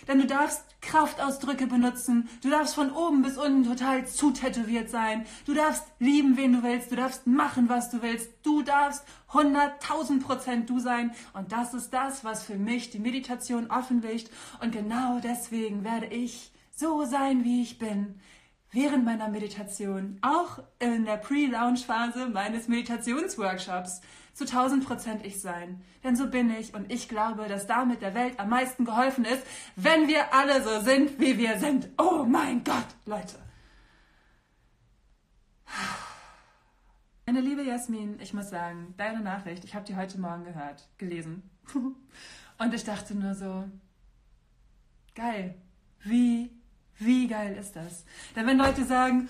[SPEAKER 3] Denn du darfst Kraftausdrücke benutzen. Du darfst von oben bis unten total zutätowiert sein. Du darfst lieben, wen du willst. Du darfst machen, was du willst. Du darfst 100.000 Prozent du sein. Und das ist das, was für mich die Meditation offenlegt. Und genau deswegen werde ich so sein, wie ich bin während meiner Meditation, auch in der Pre-Launch-Phase meines Meditationsworkshops, zu 1000 Prozent ich sein. Denn so bin ich und ich glaube, dass damit der Welt am meisten geholfen ist, wenn wir alle so sind, wie wir sind. Oh mein Gott, Leute. Meine liebe Jasmin, ich muss sagen, deine Nachricht, ich habe die heute Morgen gehört, gelesen. Und ich dachte nur so, geil, wie wie geil ist das? Denn wenn Leute sagen,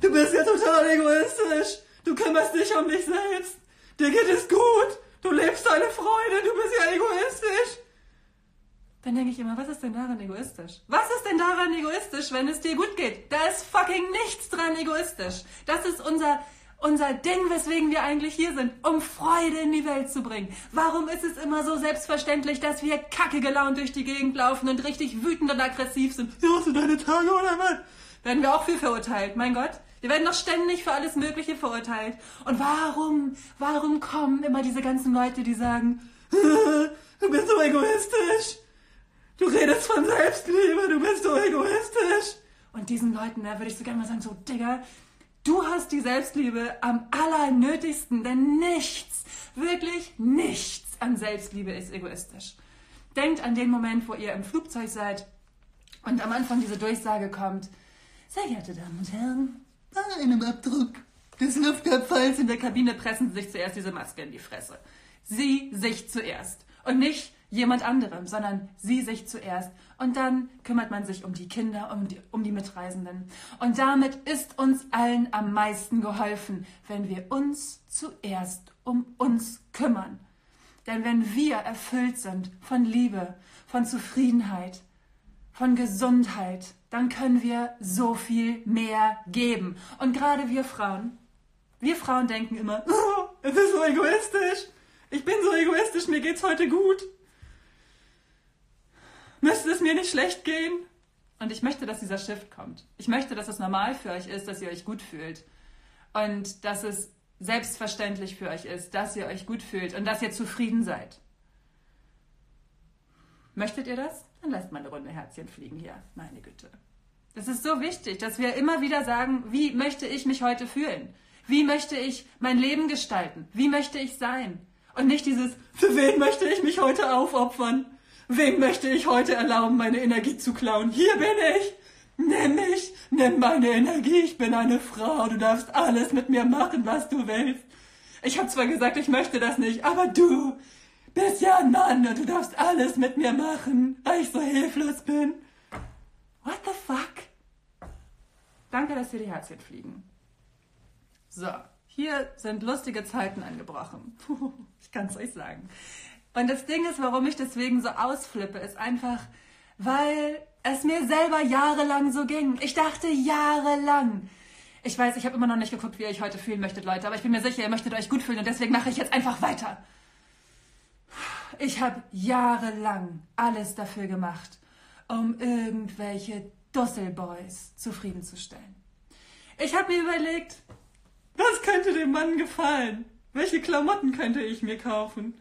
[SPEAKER 3] du bist ja total egoistisch, du kümmerst dich um dich selbst, dir geht es gut, du lebst deine Freude, du bist ja egoistisch. Dann denke ich immer, was ist denn daran egoistisch? Was ist denn daran egoistisch, wenn es dir gut geht? Da ist fucking nichts dran egoistisch. Das ist unser unser Ding, weswegen wir eigentlich hier sind, um Freude in die Welt zu bringen. Warum ist es immer so selbstverständlich, dass wir kacke gelaunt durch die Gegend laufen und richtig wütend und aggressiv sind? Ja, hast du deine Tage oder was? Werden wir auch für verurteilt, mein Gott. Wir werden doch ständig für alles Mögliche verurteilt. Und warum, warum kommen immer diese ganzen Leute, die sagen, du bist so egoistisch. Du redest von Selbstliebe, du bist so egoistisch. Und diesen Leuten, da würde ich so gerne mal sagen, so, Digga, Du hast die Selbstliebe am allernötigsten, denn nichts, wirklich nichts an Selbstliebe ist egoistisch. Denkt an den Moment, wo ihr im Flugzeug seid und am Anfang diese Durchsage kommt. Sehr geehrte Damen und Herren, einem Abdruck des Luftabfalls in der Kabine pressen Sie sich zuerst diese Maske in die Fresse. Sie sich zuerst. Und nicht jemand anderem, sondern sie sich zuerst. Und dann kümmert man sich um die Kinder, um die, um die Mitreisenden. Und damit ist uns allen am meisten geholfen, wenn wir uns zuerst um uns kümmern. Denn wenn wir erfüllt sind von Liebe, von Zufriedenheit, von Gesundheit, dann können wir so viel mehr geben. Und gerade wir Frauen, wir Frauen denken immer, oh, es ist so egoistisch. Ich bin so egoistisch, mir geht's heute gut müsste es mir nicht schlecht gehen? Und ich möchte, dass dieser Shift kommt. Ich möchte, dass es normal für euch ist, dass ihr euch gut fühlt. Und dass es selbstverständlich für euch ist, dass ihr euch gut fühlt und dass ihr zufrieden seid. Möchtet ihr das? Dann lasst mal eine Runde Herzchen fliegen hier. Meine Güte. Es ist so wichtig, dass wir immer wieder sagen, wie möchte ich mich heute fühlen? Wie möchte ich mein Leben gestalten? Wie möchte ich sein? Und nicht dieses, für wen möchte ich mich heute aufopfern? Wem möchte ich heute erlauben, meine Energie zu klauen? Hier bin ich. Nimm mich, nimm meine Energie. Ich bin eine Frau. Du darfst alles mit mir machen, was du willst. Ich habe zwar gesagt, ich möchte das nicht, aber du bist ja ein Mann und du darfst alles mit mir machen, weil ich so hilflos bin. What the fuck? Danke, dass dir die Herzchen fliegen. So, hier sind lustige Zeiten angebrochen. ich kann es euch sagen. Und das Ding ist, warum ich deswegen so ausflippe, ist einfach, weil es mir selber jahrelang so ging. Ich dachte jahrelang. Ich weiß, ich habe immer noch nicht geguckt, wie ihr euch heute fühlen möchtet, Leute, aber ich bin mir sicher, ihr möchtet euch gut fühlen und deswegen mache ich jetzt einfach weiter. Ich habe jahrelang alles dafür gemacht, um irgendwelche Dusselboys zufriedenzustellen. Ich habe mir überlegt, was könnte dem Mann gefallen? Welche Klamotten könnte ich mir kaufen?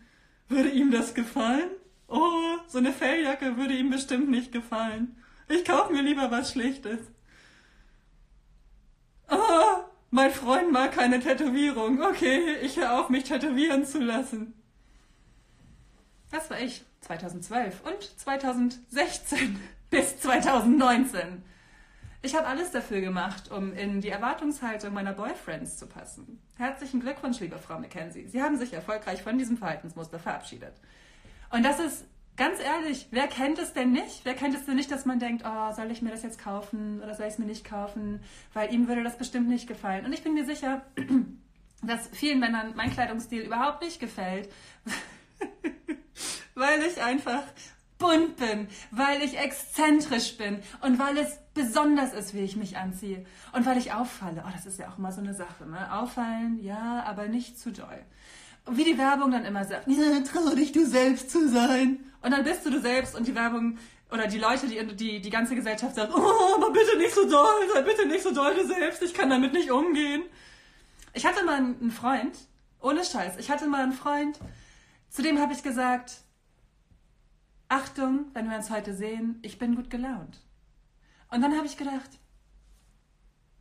[SPEAKER 3] Würde ihm das gefallen? Oh, so eine Felljacke würde ihm bestimmt nicht gefallen. Ich kaufe mir lieber was Schlechtes. Ah, mein Freund mag keine Tätowierung. Okay, ich höre auf, mich tätowieren zu lassen. Das war ich 2012 und 2016 bis 2019. Ich habe alles dafür gemacht, um in die Erwartungshaltung meiner Boyfriends zu passen. Herzlichen Glückwunsch, liebe Frau McKenzie. Sie haben sich erfolgreich von diesem Verhaltensmuster verabschiedet. Und das ist ganz ehrlich, wer kennt es denn nicht? Wer kennt es denn nicht, dass man denkt, oh, soll ich mir das jetzt kaufen oder soll ich es mir nicht kaufen? Weil ihm würde das bestimmt nicht gefallen. Und ich bin mir sicher, dass vielen Männern mein Kleidungsstil überhaupt nicht gefällt. weil ich einfach bunt bin, weil ich exzentrisch bin und weil es besonders ist, wie ich mich anziehe und weil ich auffalle. Oh, das ist ja auch immer so eine Sache, ne? Auffallen, ja, aber nicht zu doll. Wie die Werbung dann immer sagt, ja, trau dich, du selbst zu sein. Und dann bist du du selbst und die Werbung oder die Leute, die, die, die ganze Gesellschaft sagt, oh, aber bitte nicht so doll, sei bitte nicht so doll du selbst, ich kann damit nicht umgehen. Ich hatte mal einen Freund, ohne Scheiß, ich hatte mal einen Freund, zu dem habe ich gesagt, Achtung, wenn wir uns heute sehen, ich bin gut gelaunt. Und dann habe ich gedacht,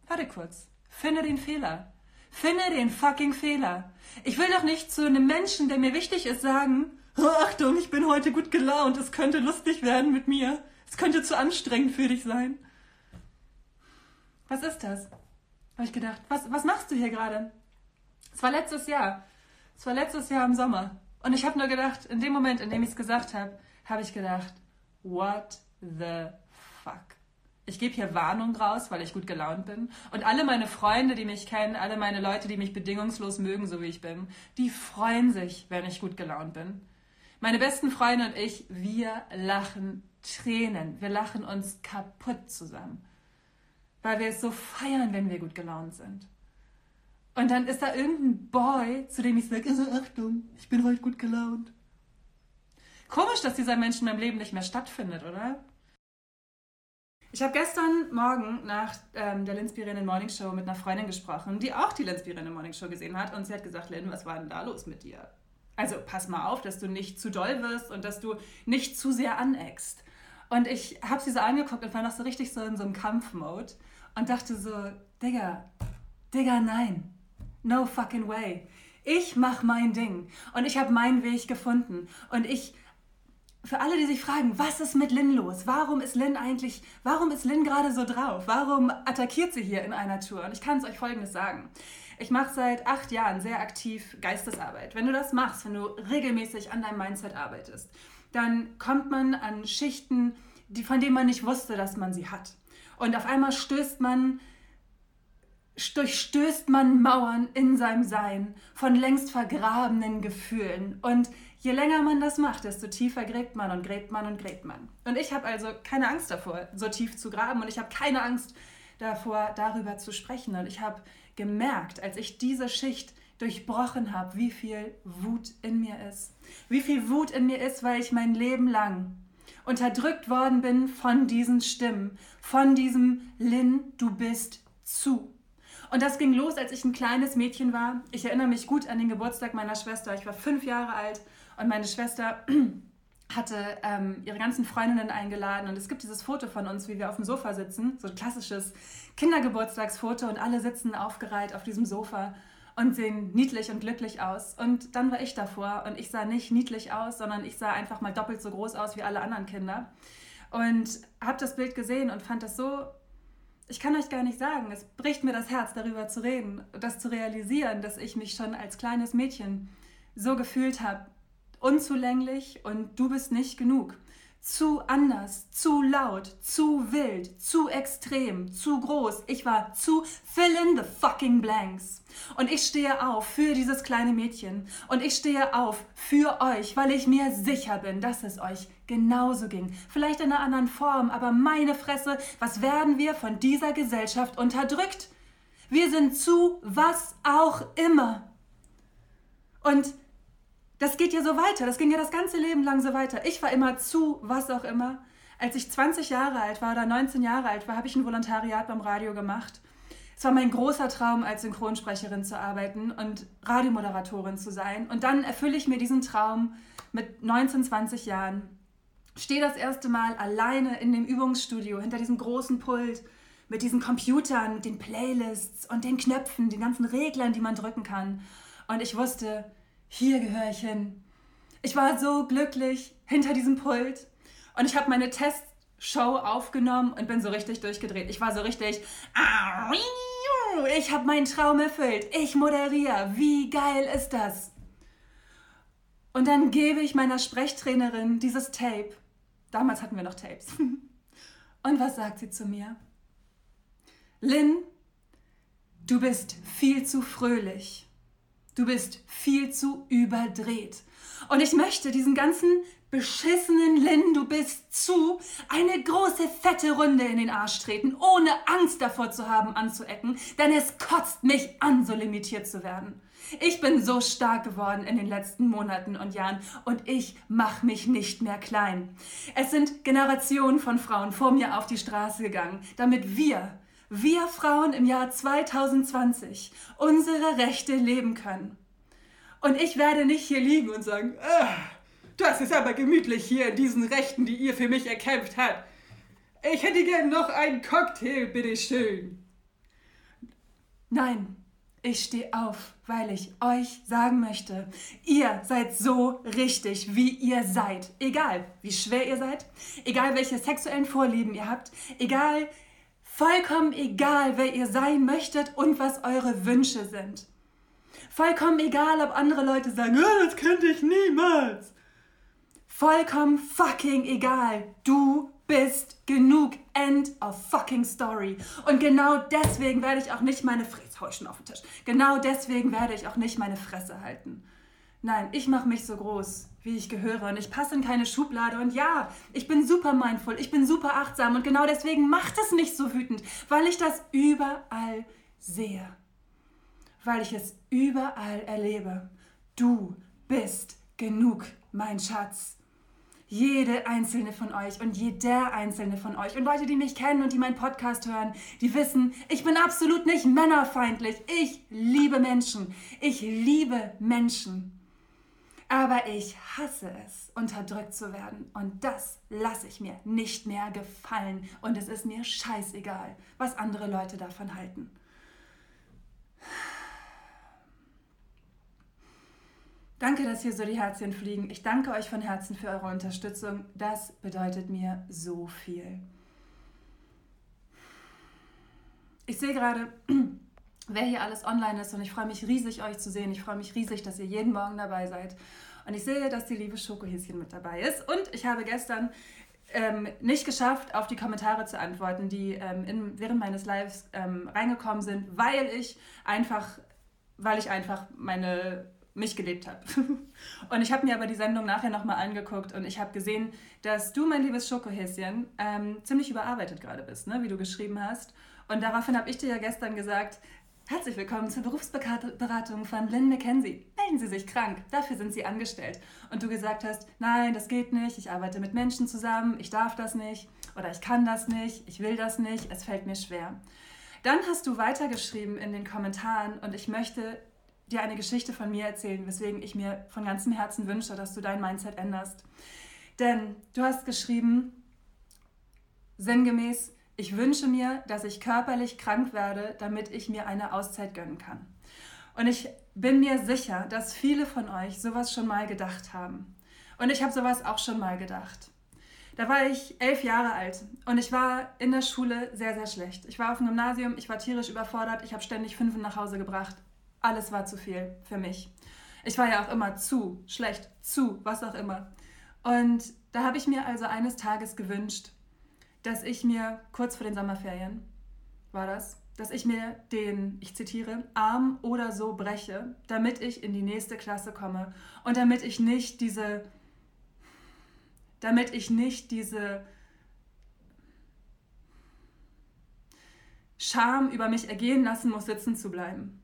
[SPEAKER 3] warte kurz, finde den Fehler. Finde den fucking Fehler. Ich will doch nicht zu einem Menschen, der mir wichtig ist, sagen, oh, Achtung, ich bin heute gut gelaunt, es könnte lustig werden mit mir. Es könnte zu anstrengend für dich sein. Was ist das? Habe ich gedacht, was, was machst du hier gerade? Es war letztes Jahr. Es war letztes Jahr im Sommer. Und ich habe nur gedacht, in dem Moment, in dem ich es gesagt habe, habe ich gedacht, what the fuck? Ich gebe hier Warnung raus, weil ich gut gelaunt bin. Und alle meine Freunde, die mich kennen, alle meine Leute, die mich bedingungslos mögen, so wie ich bin, die freuen sich, wenn ich gut gelaunt bin. Meine besten Freunde und ich, wir lachen Tränen. Wir lachen uns kaputt zusammen. Weil wir es so feiern, wenn wir gut gelaunt sind. Und dann ist da irgendein Boy, zu dem ich sage, also Achtung, ich bin heute gut gelaunt. Komisch, dass dieser Mensch in meinem Leben nicht mehr stattfindet, oder? Ich habe gestern Morgen nach ähm, der Linspirierenden Morning Show mit einer Freundin gesprochen, die auch die Linspirierende Morning Show gesehen hat und sie hat gesagt, Lynn, was war denn da los mit dir? Also pass mal auf, dass du nicht zu doll wirst und dass du nicht zu sehr aneckst. Und ich habe sie so angeguckt und war noch so richtig so in so einem Kampfmode und dachte so, Digga, Digga, nein. No fucking way. Ich mach mein Ding und ich habe meinen Weg gefunden und ich für alle, die sich fragen, was ist mit Lynn los? Warum ist Lynn eigentlich, warum ist Lynn gerade so drauf? Warum attackiert sie hier in einer Tour? Und ich kann es euch Folgendes sagen. Ich mache seit acht Jahren sehr aktiv Geistesarbeit. Wenn du das machst, wenn du regelmäßig an deinem Mindset arbeitest, dann kommt man an Schichten, die, von denen man nicht wusste, dass man sie hat. Und auf einmal stößt man durchstößt man Mauern in seinem Sein von längst vergrabenen Gefühlen. Und je länger man das macht, desto tiefer gräbt man und gräbt man und gräbt man. Und ich habe also keine Angst davor, so tief zu graben und ich habe keine Angst davor, darüber zu sprechen. Und ich habe gemerkt, als ich diese Schicht durchbrochen habe, wie viel Wut in mir ist. Wie viel Wut in mir ist, weil ich mein Leben lang unterdrückt worden bin von diesen Stimmen, von diesem Lynn, du bist zu. Und das ging los, als ich ein kleines Mädchen war. Ich erinnere mich gut an den Geburtstag meiner Schwester. Ich war fünf Jahre alt und meine Schwester hatte ähm, ihre ganzen Freundinnen eingeladen und es gibt dieses Foto von uns, wie wir auf dem Sofa sitzen, so ein klassisches Kindergeburtstagsfoto und alle sitzen aufgereiht auf diesem Sofa und sehen niedlich und glücklich aus. Und dann war ich davor und ich sah nicht niedlich aus, sondern ich sah einfach mal doppelt so groß aus wie alle anderen Kinder. Und habe das Bild gesehen und fand das so ich kann euch gar nicht sagen, es bricht mir das Herz, darüber zu reden, das zu realisieren, dass ich mich schon als kleines Mädchen so gefühlt habe, unzulänglich und du bist nicht genug zu anders, zu laut, zu wild, zu extrem, zu groß. Ich war zu fill in the fucking blanks. Und ich stehe auf für dieses kleine Mädchen. Und ich stehe auf für euch, weil ich mir sicher bin, dass es euch genauso ging. Vielleicht in einer anderen Form, aber meine Fresse, was werden wir von dieser Gesellschaft unterdrückt? Wir sind zu was auch immer. Und das geht ja so weiter. Das ging ja das ganze Leben lang so weiter. Ich war immer zu, was auch immer. Als ich 20 Jahre alt war oder 19 Jahre alt war, habe ich ein Volontariat beim Radio gemacht. Es war mein großer Traum, als Synchronsprecherin zu arbeiten und Radiomoderatorin zu sein. Und dann erfülle ich mir diesen Traum mit 19, 20 Jahren. Stehe das erste Mal alleine in dem Übungsstudio hinter diesem großen Pult mit diesen Computern, mit den Playlists und den Knöpfen, den ganzen Reglern, die man drücken kann. Und ich wusste, hier gehöre ich hin. Ich war so glücklich hinter diesem Pult und ich habe meine Testshow aufgenommen und bin so richtig durchgedreht. Ich war so richtig, ich habe meinen Traum erfüllt. Ich moderiere. Wie geil ist das? Und dann gebe ich meiner Sprechtrainerin dieses Tape. Damals hatten wir noch Tapes. Und was sagt sie zu mir? Lynn, du bist viel zu fröhlich. Du bist viel zu überdreht. Und ich möchte diesen ganzen beschissenen Lynn, du bist zu, eine große fette Runde in den Arsch treten, ohne Angst davor zu haben, anzuecken, denn es kotzt mich an, so limitiert zu werden. Ich bin so stark geworden in den letzten Monaten und Jahren und ich mache mich nicht mehr klein. Es sind Generationen von Frauen vor mir auf die Straße gegangen, damit wir, wir Frauen im Jahr 2020 unsere Rechte leben können. Und ich werde nicht hier liegen und sagen, ah, das ist aber gemütlich hier in diesen Rechten, die ihr für mich erkämpft habt. Ich hätte gern noch einen Cocktail, bitteschön. Nein, ich stehe auf, weil ich euch sagen möchte, ihr seid so richtig, wie ihr seid. Egal, wie schwer ihr seid, egal welche sexuellen Vorlieben ihr habt, egal, vollkommen egal, wer ihr sein möchtet und was eure Wünsche sind. Vollkommen egal, ob andere Leute sagen, oh, das könnte ich niemals. Vollkommen fucking egal. Du bist genug. End of fucking story. Und genau deswegen werde ich auch nicht meine Fresse, hau ich schon auf den Tisch. Genau deswegen werde ich auch nicht meine Fresse halten. Nein, ich mache mich so groß, wie ich gehöre und ich passe in keine Schublade und ja, ich bin super mindful, ich bin super achtsam und genau deswegen macht es mich so wütend, weil ich das überall sehe weil ich es überall erlebe. Du bist genug, mein Schatz. Jede einzelne von euch und jeder einzelne von euch und Leute, die mich kennen und die meinen Podcast hören, die wissen, ich bin absolut nicht männerfeindlich. Ich liebe Menschen. Ich liebe Menschen. Aber ich hasse es, unterdrückt zu werden. Und das lasse ich mir nicht mehr gefallen. Und es ist mir scheißegal, was andere Leute davon halten. Danke, dass hier so die Herzchen fliegen. Ich danke euch von Herzen für eure Unterstützung. Das bedeutet mir so viel. Ich sehe gerade, wer hier alles online ist und ich freue mich riesig, euch zu sehen. Ich freue mich riesig, dass ihr jeden Morgen dabei seid. Und ich sehe, dass die liebe Schokohäschen mit dabei ist. Und ich habe gestern ähm, nicht geschafft, auf die Kommentare zu antworten, die ähm, in, während meines Lives ähm, reingekommen sind, weil ich einfach, weil ich einfach meine mich gelebt habe. und ich habe mir aber die Sendung nachher nochmal angeguckt und ich habe gesehen, dass du, mein liebes Schokohäschen, ähm, ziemlich überarbeitet gerade bist, ne? wie du geschrieben hast. Und daraufhin habe ich dir ja gestern gesagt, herzlich willkommen zur Berufsberatung von Lynn McKenzie. Melden Sie sich krank, dafür sind Sie angestellt. Und du gesagt hast, nein, das geht nicht, ich arbeite mit Menschen zusammen, ich darf das nicht oder ich kann das nicht, ich will das nicht, es fällt mir schwer. Dann hast du weitergeschrieben in den Kommentaren und ich möchte dir eine Geschichte von mir erzählen, weswegen ich mir von ganzem Herzen wünsche, dass du dein Mindset änderst. Denn du hast geschrieben, sinngemäß, ich wünsche mir, dass ich körperlich krank werde, damit ich mir eine Auszeit gönnen kann. Und ich bin mir sicher, dass viele von euch sowas schon mal gedacht haben. Und ich habe sowas auch schon mal gedacht. Da war ich elf Jahre alt und ich war in der Schule sehr, sehr schlecht. Ich war auf dem Gymnasium, ich war tierisch überfordert, ich habe ständig Fünfen nach Hause gebracht alles war zu viel für mich. Ich war ja auch immer zu schlecht, zu was auch immer. Und da habe ich mir also eines Tages gewünscht, dass ich mir kurz vor den Sommerferien, war das, dass ich mir den, ich zitiere, Arm oder so breche, damit ich in die nächste Klasse komme und damit ich nicht diese, damit ich nicht diese Scham über mich ergehen lassen muss, sitzen zu bleiben.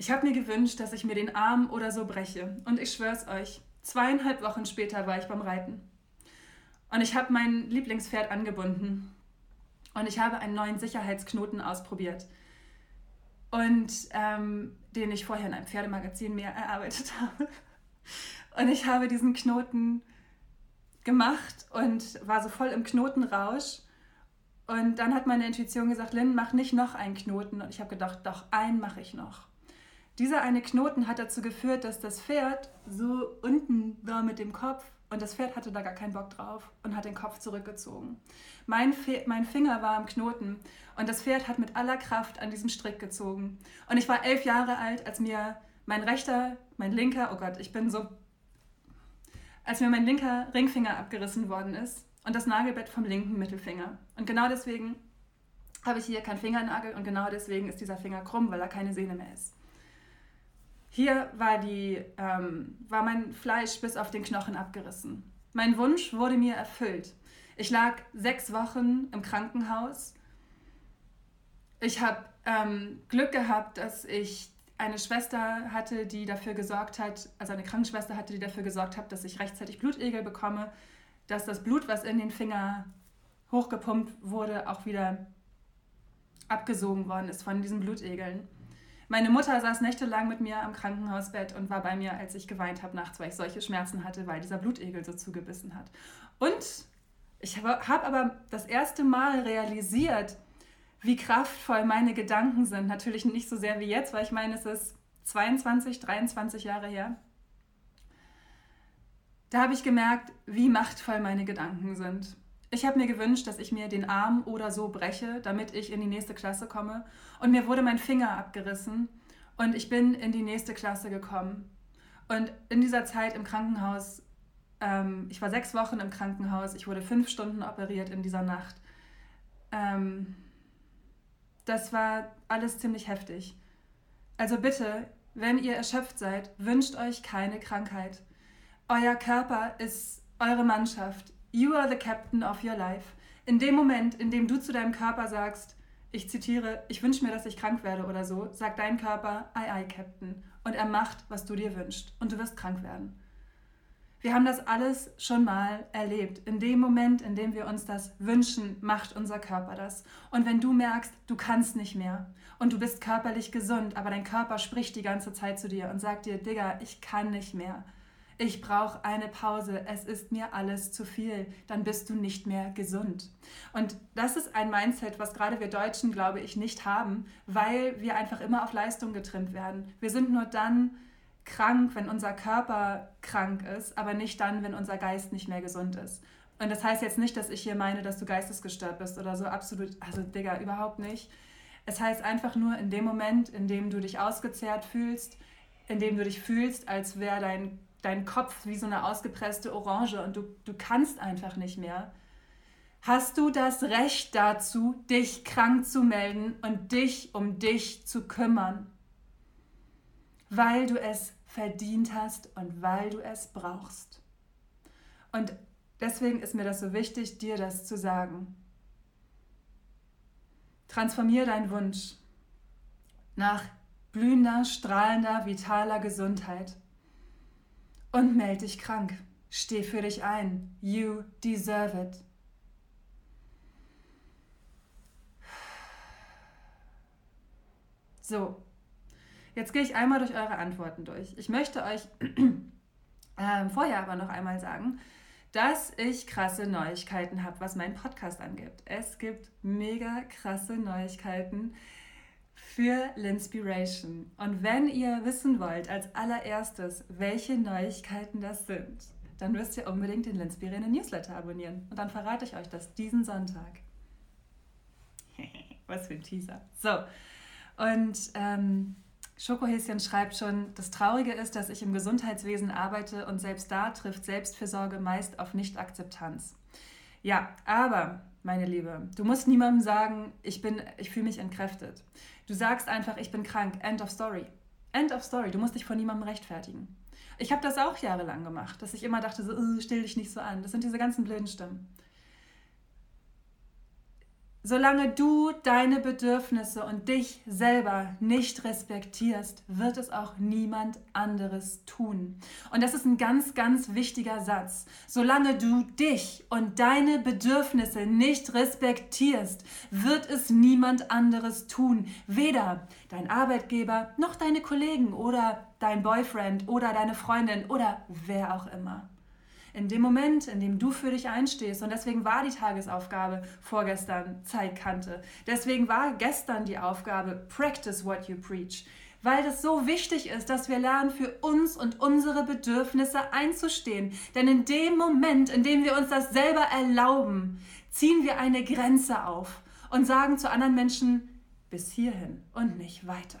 [SPEAKER 3] Ich habe mir gewünscht, dass ich mir den Arm oder so breche. Und ich schwör's euch, zweieinhalb Wochen später war ich beim Reiten. Und ich habe mein Lieblingspferd angebunden. Und ich habe einen neuen Sicherheitsknoten ausprobiert. Und ähm, den ich vorher in einem Pferdemagazin mir erarbeitet habe. Und ich habe diesen Knoten gemacht und war so voll im Knotenrausch Und dann hat meine Intuition gesagt, Lynn, mach nicht noch einen Knoten. Und ich habe gedacht, doch, einen mache ich noch. Dieser eine Knoten hat dazu geführt, dass das Pferd so unten war mit dem Kopf und das Pferd hatte da gar keinen Bock drauf und hat den Kopf zurückgezogen. Mein, mein Finger war am Knoten und das Pferd hat mit aller Kraft an diesem Strick gezogen. Und ich war elf Jahre alt, als mir mein rechter, mein linker, oh Gott, ich bin so, als mir mein linker Ringfinger abgerissen worden ist und das Nagelbett vom linken Mittelfinger. Und genau deswegen habe ich hier keinen Fingernagel und genau deswegen ist dieser Finger krumm, weil da keine Sehne mehr ist. Hier war, die, ähm, war mein Fleisch bis auf den Knochen abgerissen. Mein Wunsch wurde mir erfüllt. Ich lag sechs Wochen im Krankenhaus. Ich habe ähm, Glück gehabt, dass ich eine Schwester hatte, die dafür gesorgt hat, also eine Krankenschwester hatte, die dafür gesorgt hat, dass ich rechtzeitig Blutegel bekomme, dass das Blut, was in den Finger hochgepumpt wurde, auch wieder abgesogen worden ist von diesen Blutegeln. Meine Mutter saß nächtelang mit mir am Krankenhausbett und war bei mir, als ich geweint habe nachts, weil ich solche Schmerzen hatte, weil dieser Blutegel so zugebissen hat. Und ich habe hab aber das erste Mal realisiert, wie kraftvoll meine Gedanken sind. Natürlich nicht so sehr wie jetzt, weil ich meine, es ist 22, 23 Jahre her. Da habe ich gemerkt, wie machtvoll meine Gedanken sind. Ich habe mir gewünscht, dass ich mir den Arm oder so breche, damit ich in die nächste Klasse komme. Und mir wurde mein Finger abgerissen und ich bin in die nächste Klasse gekommen. Und in dieser Zeit im Krankenhaus, ähm, ich war sechs Wochen im Krankenhaus, ich wurde fünf Stunden operiert in dieser Nacht. Ähm, das war alles ziemlich heftig. Also bitte, wenn ihr erschöpft seid, wünscht euch keine Krankheit. Euer Körper ist eure Mannschaft. You are the captain of your life. In dem Moment, in dem du zu deinem Körper sagst, ich zitiere, ich wünsche mir, dass ich krank werde oder so, sagt dein Körper, ei, ei, Captain. Und er macht, was du dir wünschst. Und du wirst krank werden. Wir haben das alles schon mal erlebt. In dem Moment, in dem wir uns das wünschen, macht unser Körper das. Und wenn du merkst, du kannst nicht mehr und du bist körperlich gesund, aber dein Körper spricht die ganze Zeit zu dir und sagt dir, Digga, ich kann nicht mehr, ich brauche eine Pause, es ist mir alles zu viel, dann bist du nicht mehr gesund. Und das ist ein Mindset, was gerade wir Deutschen, glaube ich, nicht haben, weil wir einfach immer auf Leistung getrimmt werden. Wir sind nur dann krank, wenn unser Körper krank ist, aber nicht dann, wenn unser Geist nicht mehr gesund ist. Und das heißt jetzt nicht, dass ich hier meine, dass du geistesgestört bist oder so, absolut, also Digga, überhaupt nicht. Es heißt einfach nur in dem Moment, in dem du dich ausgezehrt fühlst, in dem du dich fühlst, als wäre dein dein Kopf wie so eine ausgepresste Orange und du, du kannst einfach nicht mehr, hast du das Recht dazu, dich krank zu melden und dich um dich zu kümmern, weil du es verdient hast und weil du es brauchst. Und deswegen ist mir das so wichtig, dir das zu sagen. Transformier deinen Wunsch nach blühender, strahlender, vitaler Gesundheit und melde dich krank. Steh für dich ein. You deserve it. So, jetzt gehe ich einmal durch eure Antworten durch. Ich möchte euch äh, vorher aber noch einmal sagen, dass ich krasse Neuigkeiten habe, was meinen Podcast angeht. Es gibt mega krasse Neuigkeiten für Linspiration. Und wenn ihr wissen wollt, als allererstes, welche Neuigkeiten das sind, dann müsst ihr unbedingt den Linspirene Newsletter abonnieren. Und dann verrate ich euch das diesen Sonntag. Was für ein Teaser. So, und ähm, Schokohäschen schreibt schon, das Traurige ist, dass ich im Gesundheitswesen arbeite und selbst da trifft Selbstfürsorge meist auf Nichtakzeptanz. Ja, aber, meine Liebe, du musst niemandem sagen, ich, ich fühle mich entkräftet. Du sagst einfach, ich bin krank. End of story. End of story. Du musst dich von niemandem rechtfertigen. Ich habe das auch jahrelang gemacht, dass ich immer dachte, so, stell dich nicht so an. Das sind diese ganzen blöden Stimmen. Solange du deine Bedürfnisse und dich selber nicht respektierst, wird es auch niemand anderes tun. Und das ist ein ganz, ganz wichtiger Satz. Solange du dich und deine Bedürfnisse nicht respektierst, wird es niemand anderes tun. Weder dein Arbeitgeber noch deine Kollegen oder dein Boyfriend oder deine Freundin oder wer auch immer. In dem Moment, in dem du für dich einstehst, und deswegen war die Tagesaufgabe vorgestern Zeitkante, deswegen war gestern die Aufgabe Practice what you preach, weil das so wichtig ist, dass wir lernen, für uns und unsere Bedürfnisse einzustehen. Denn in dem Moment, in dem wir uns das selber erlauben, ziehen wir eine Grenze auf und sagen zu anderen Menschen, bis hierhin und nicht weiter.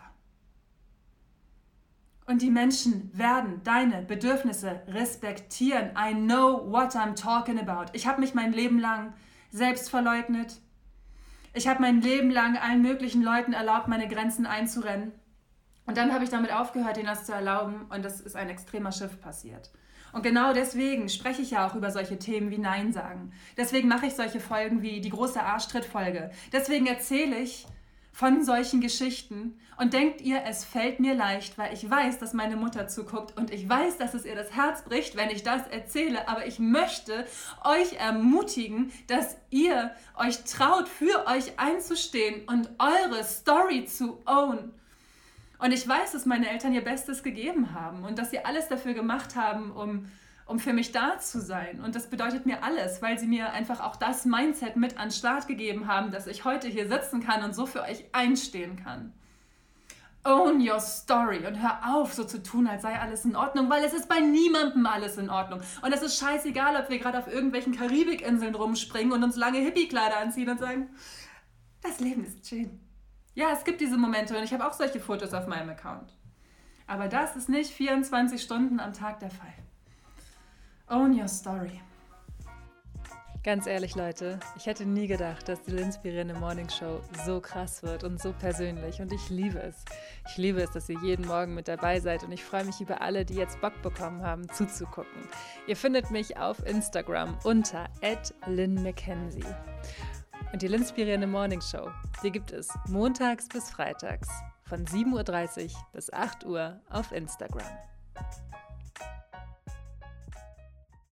[SPEAKER 3] Und die Menschen werden deine Bedürfnisse respektieren. I know what I'm talking about. Ich habe mich mein Leben lang selbst verleugnet. Ich habe mein Leben lang allen möglichen Leuten erlaubt, meine Grenzen einzurennen. Und dann habe ich damit aufgehört, ihnen das zu erlauben. Und das ist ein extremer Schiff passiert. Und genau deswegen spreche ich ja auch über solche Themen wie Nein sagen. Deswegen mache ich solche Folgen wie die große Arschtritt-Folge. Deswegen erzähle ich von solchen Geschichten und denkt ihr, es fällt mir leicht, weil ich weiß, dass meine Mutter zuguckt und ich weiß, dass es ihr das Herz bricht, wenn ich das erzähle, aber ich möchte euch ermutigen, dass ihr euch traut, für euch einzustehen und eure Story zu own. Und ich weiß, dass meine Eltern ihr Bestes gegeben haben und dass sie alles dafür gemacht haben, um um für mich da zu sein. Und das bedeutet mir alles, weil sie mir einfach auch das Mindset mit an den Start gegeben haben, dass ich heute hier sitzen kann und so für euch einstehen kann. Own your story und hör auf, so zu tun, als sei alles in Ordnung, weil es ist bei niemandem alles in Ordnung. Und es ist scheißegal, ob wir gerade auf irgendwelchen Karibikinseln rumspringen und uns lange Hippie-Kleider anziehen und sagen, das Leben ist schön. Ja, es gibt diese Momente und ich habe auch solche Fotos auf meinem Account. Aber das ist nicht 24 Stunden am Tag der Fall. Own your story.
[SPEAKER 1] Ganz ehrlich, Leute, ich hätte nie gedacht, dass die inspirierende Morning Show so krass wird und so persönlich. Und ich liebe es. Ich liebe es, dass ihr jeden Morgen mit dabei seid. Und ich freue mich über alle, die jetzt Bock bekommen haben, zuzugucken. Ihr findet mich auf Instagram unter @lynmckenzie. Und die inspirierende Morning Show, die gibt es montags bis freitags von 7.30 Uhr bis 8 Uhr auf Instagram.